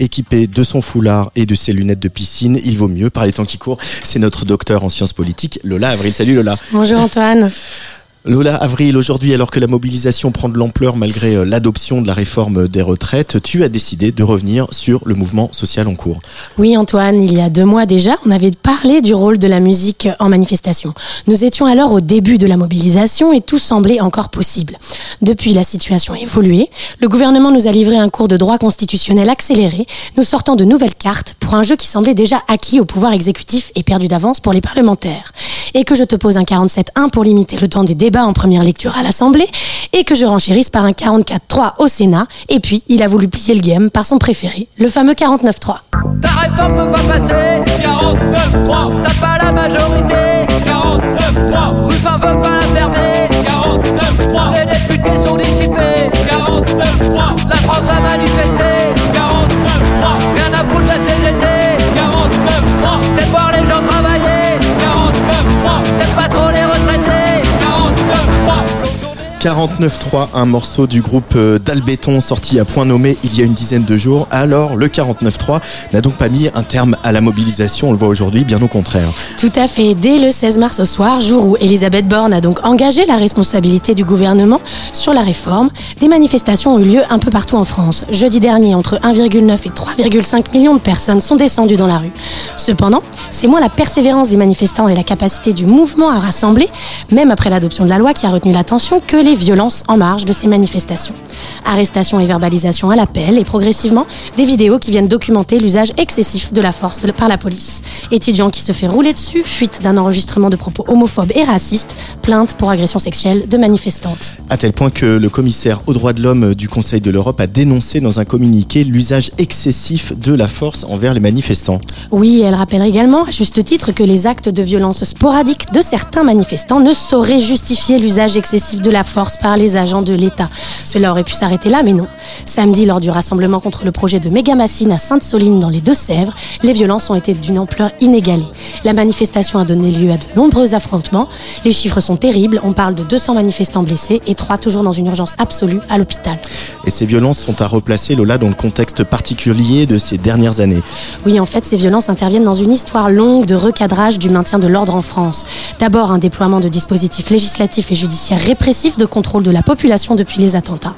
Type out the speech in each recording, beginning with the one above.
Équipé de son foulard et de ses lunettes de piscine, il vaut mieux par les temps qui courent. C'est notre docteur en sciences politiques, Lola Avril. Salut Lola. Bonjour Antoine. Lola Avril, aujourd'hui, alors que la mobilisation prend de l'ampleur malgré euh, l'adoption de la réforme des retraites, tu as décidé de revenir sur le mouvement social en cours. Oui Antoine, il y a deux mois déjà, on avait parlé du rôle de la musique en manifestation. Nous étions alors au début de la mobilisation et tout semblait encore possible. Depuis, la situation a évolué. Le gouvernement nous a livré un cours de droit constitutionnel accéléré, nous sortant de nouvelles cartes pour un jeu qui semblait déjà acquis au pouvoir exécutif et perdu d'avance pour les parlementaires. Et que je te pose un 47-1 pour limiter le temps des débats en première lecture à l'Assemblée et que je renchérisse par un 44-3 au Sénat. Et puis, il a voulu plier le game par son préféré, le fameux 49-3. Ta réforme peut pas passer 49-3 T'as pas la majorité. 49-3 Ruffin veut pas la fermer 49-3 49.3, un morceau du groupe euh, d'Albéton sorti à point nommé il y a une dizaine de jours. Alors, le 49.3 n'a donc pas mis un terme à la mobilisation, on le voit aujourd'hui, bien au contraire. Tout à fait. Dès le 16 mars au soir, jour où Elisabeth Borne a donc engagé la responsabilité du gouvernement sur la réforme, des manifestations ont eu lieu un peu partout en France. Jeudi dernier, entre 1,9 et 3,5 millions de personnes sont descendues dans la rue. Cependant, c'est moins la persévérance des manifestants et la capacité du mouvement à rassembler, même après l'adoption de la loi qui a retenu l'attention, que les violences en marge de ces manifestations. Arrestations et verbalisations à l'appel et progressivement des vidéos qui viennent documenter l'usage excessif de la force de- par la police. Étudiant qui se fait rouler dessus, fuite d'un enregistrement de propos homophobes et racistes, plainte pour agression sexuelle de manifestantes. À tel point que le commissaire aux droits de l'homme du Conseil de l'Europe a dénoncé dans un communiqué l'usage excessif de la force envers les manifestants. Oui, elle rappelle également, à juste titre, que les actes de violence sporadiques de certains manifestants ne sauraient justifier l'usage excessif de la force par les agents de l'État. Cela aurait pu s'arrêter là, mais non. Samedi, lors du rassemblement contre le projet de Mégamassine à Sainte-Soline dans les Deux-Sèvres, les violences ont été d'une ampleur inégalée. La manifestation a donné lieu à de nombreux affrontements. Les chiffres sont terribles. On parle de 200 manifestants blessés et 3 toujours dans une urgence absolue à l'hôpital. Et ces violences sont à replacer, Lola, dans le contexte particulier de ces dernières années. Oui, en fait, ces violences interviennent dans une histoire longue de recadrage du maintien de l'ordre en France. D'abord, un déploiement de dispositifs législatifs et judiciaires répressifs de contrôle de la population depuis les attentats.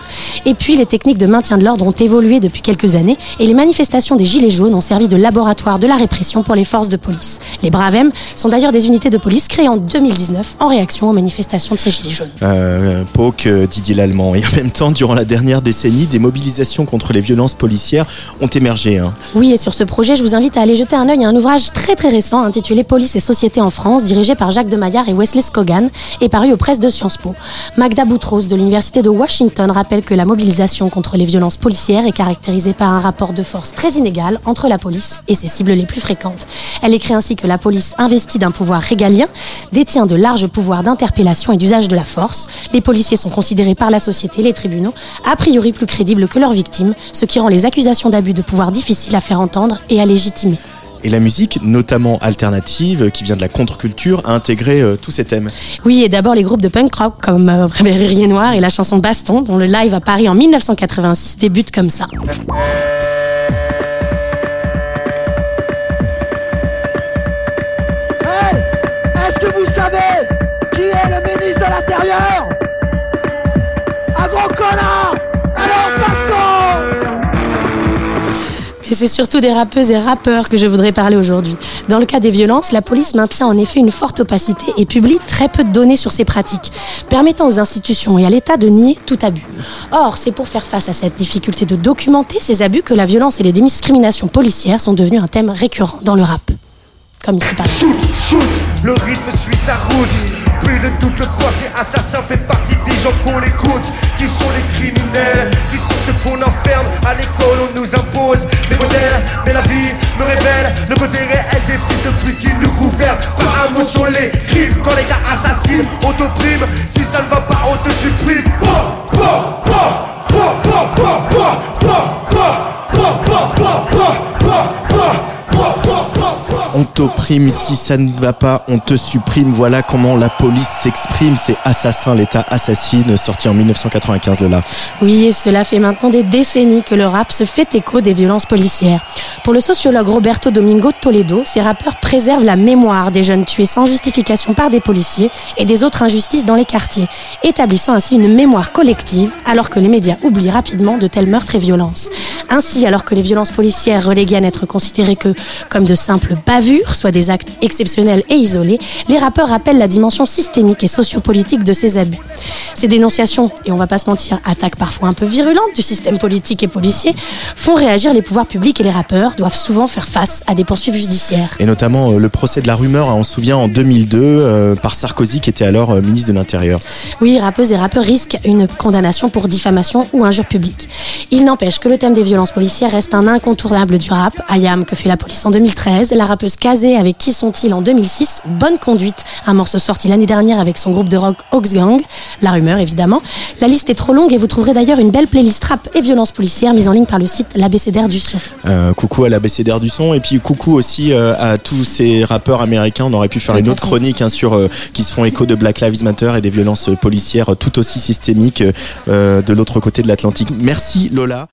Et puis, les techniques de maintien de l'ordre ont évolué depuis quelques années et les manifestations des Gilets jaunes ont servi de laboratoire de la répression pour les forces de police. Les Bravem sont d'ailleurs des unités de police créées en 2019 en réaction aux manifestations de ces Gilets jaunes. Euh, Pauque, euh, Didier Lallemand? Et en même temps, durant la dernière décennie, des mobilisations contre les violences policières ont émergé. hein. Oui, et sur ce projet, je vous invite à aller jeter un œil à un ouvrage très très récent intitulé Police et société en France, dirigé par Jacques de Maillard et Wesley Scogan, et paru aux presses de Sciences Po. Magda Boutros de l'Université de Washington rappelle que la mobilisation contre les violences policières est caractérisée par un rapport de force très inégal entre la police et ses cibles les plus fréquentes. Elle écrit ainsi que la police investie d'un pouvoir régalien détient de larges pouvoirs d'interpellation et d'usage de la force. Les policiers sont considérés par la société et les tribunaux a priori plus crédibles que leurs victimes, ce qui rend les accusations d'abus de pouvoir difficiles à faire entendre et à légitimer. Et la musique, notamment alternative, qui vient de la contre-culture, a intégré euh, tous ces thèmes. Oui, et d'abord les groupes de punk rock comme euh, Noir et la chanson Baston, dont le live à Paris en 1986 débute comme ça. Hey Est-ce que vous savez qui est le ministre de l'Intérieur? Un gros connard Mais c'est surtout des rappeuses et rappeurs que je voudrais parler aujourd'hui. Dans le cas des violences, la police maintient en effet une forte opacité et publie très peu de données sur ces pratiques, permettant aux institutions et à l'État de nier tout abus. Or, c'est pour faire face à cette difficulté de documenter ces abus que la violence et les discriminations policières sont devenus un thème récurrent dans le rap. Comme ici par exemple. Shoot, le rythme suit sa route. Plus de doute, le coincé assassin fait partie des gens qu'on écoute. Qui sont les criminels Qui sont ceux qu'on enferme À l'école, on nous impose des modèles. Mais la vie me révèle le côté réel des fils de pute qui nous gouvernent. Pas un mot sur les crimes quand les gars assassinent. On t'opprime, si ça ne va pas, on te supprime. T'opprime, si ça ne va pas, on te supprime. Voilà comment la police s'exprime. C'est Assassin, l'État assassine, sorti en 1995 là. Oui, et cela fait maintenant des décennies que le rap se fait écho des violences policières. Pour le sociologue Roberto Domingo Toledo, ces rappeurs préservent la mémoire des jeunes tués sans justification par des policiers et des autres injustices dans les quartiers, établissant ainsi une mémoire collective alors que les médias oublient rapidement de tels meurtres et violences. Ainsi, alors que les violences policières reléguées à n'être considérées que comme de simples bavures, soit des actes exceptionnels et isolés, les rappeurs rappellent la dimension systémique et sociopolitique de ces abus. Ces dénonciations, et on va pas se mentir, attaques parfois un peu virulentes du système politique et policier, font réagir les pouvoirs publics et les rappeurs doivent souvent faire face à des poursuites judiciaires. Et notamment euh, le procès de la rumeur, hein, on se souvient en 2002 euh, par Sarkozy qui était alors euh, ministre de l'Intérieur. Oui, rappeuses et rappeurs risquent une condamnation pour diffamation ou injure publique. Il n'empêche que le thème des violences policières reste un incontournable du rap. Ayam, que fait la police en 2013, la rappeuse Avec Qui sont-ils en 2006, Bonne Conduite, un morceau sorti l'année dernière avec son groupe de rock Ox Gang, la rumeur évidemment. La liste est trop longue et vous trouverez d'ailleurs une belle playlist rap et violences policières mise en ligne par le site l'ABCDR du son. Euh, coucou à l'ABCDR du son et puis coucou aussi euh, à tous ces rappeurs américains. On aurait pu faire une autre chronique hein, sur euh, qui se font écho de Black Lives Matter et des violences policières tout aussi systémiques euh, de l'autre côté de l'Atlantique. Merci Lola.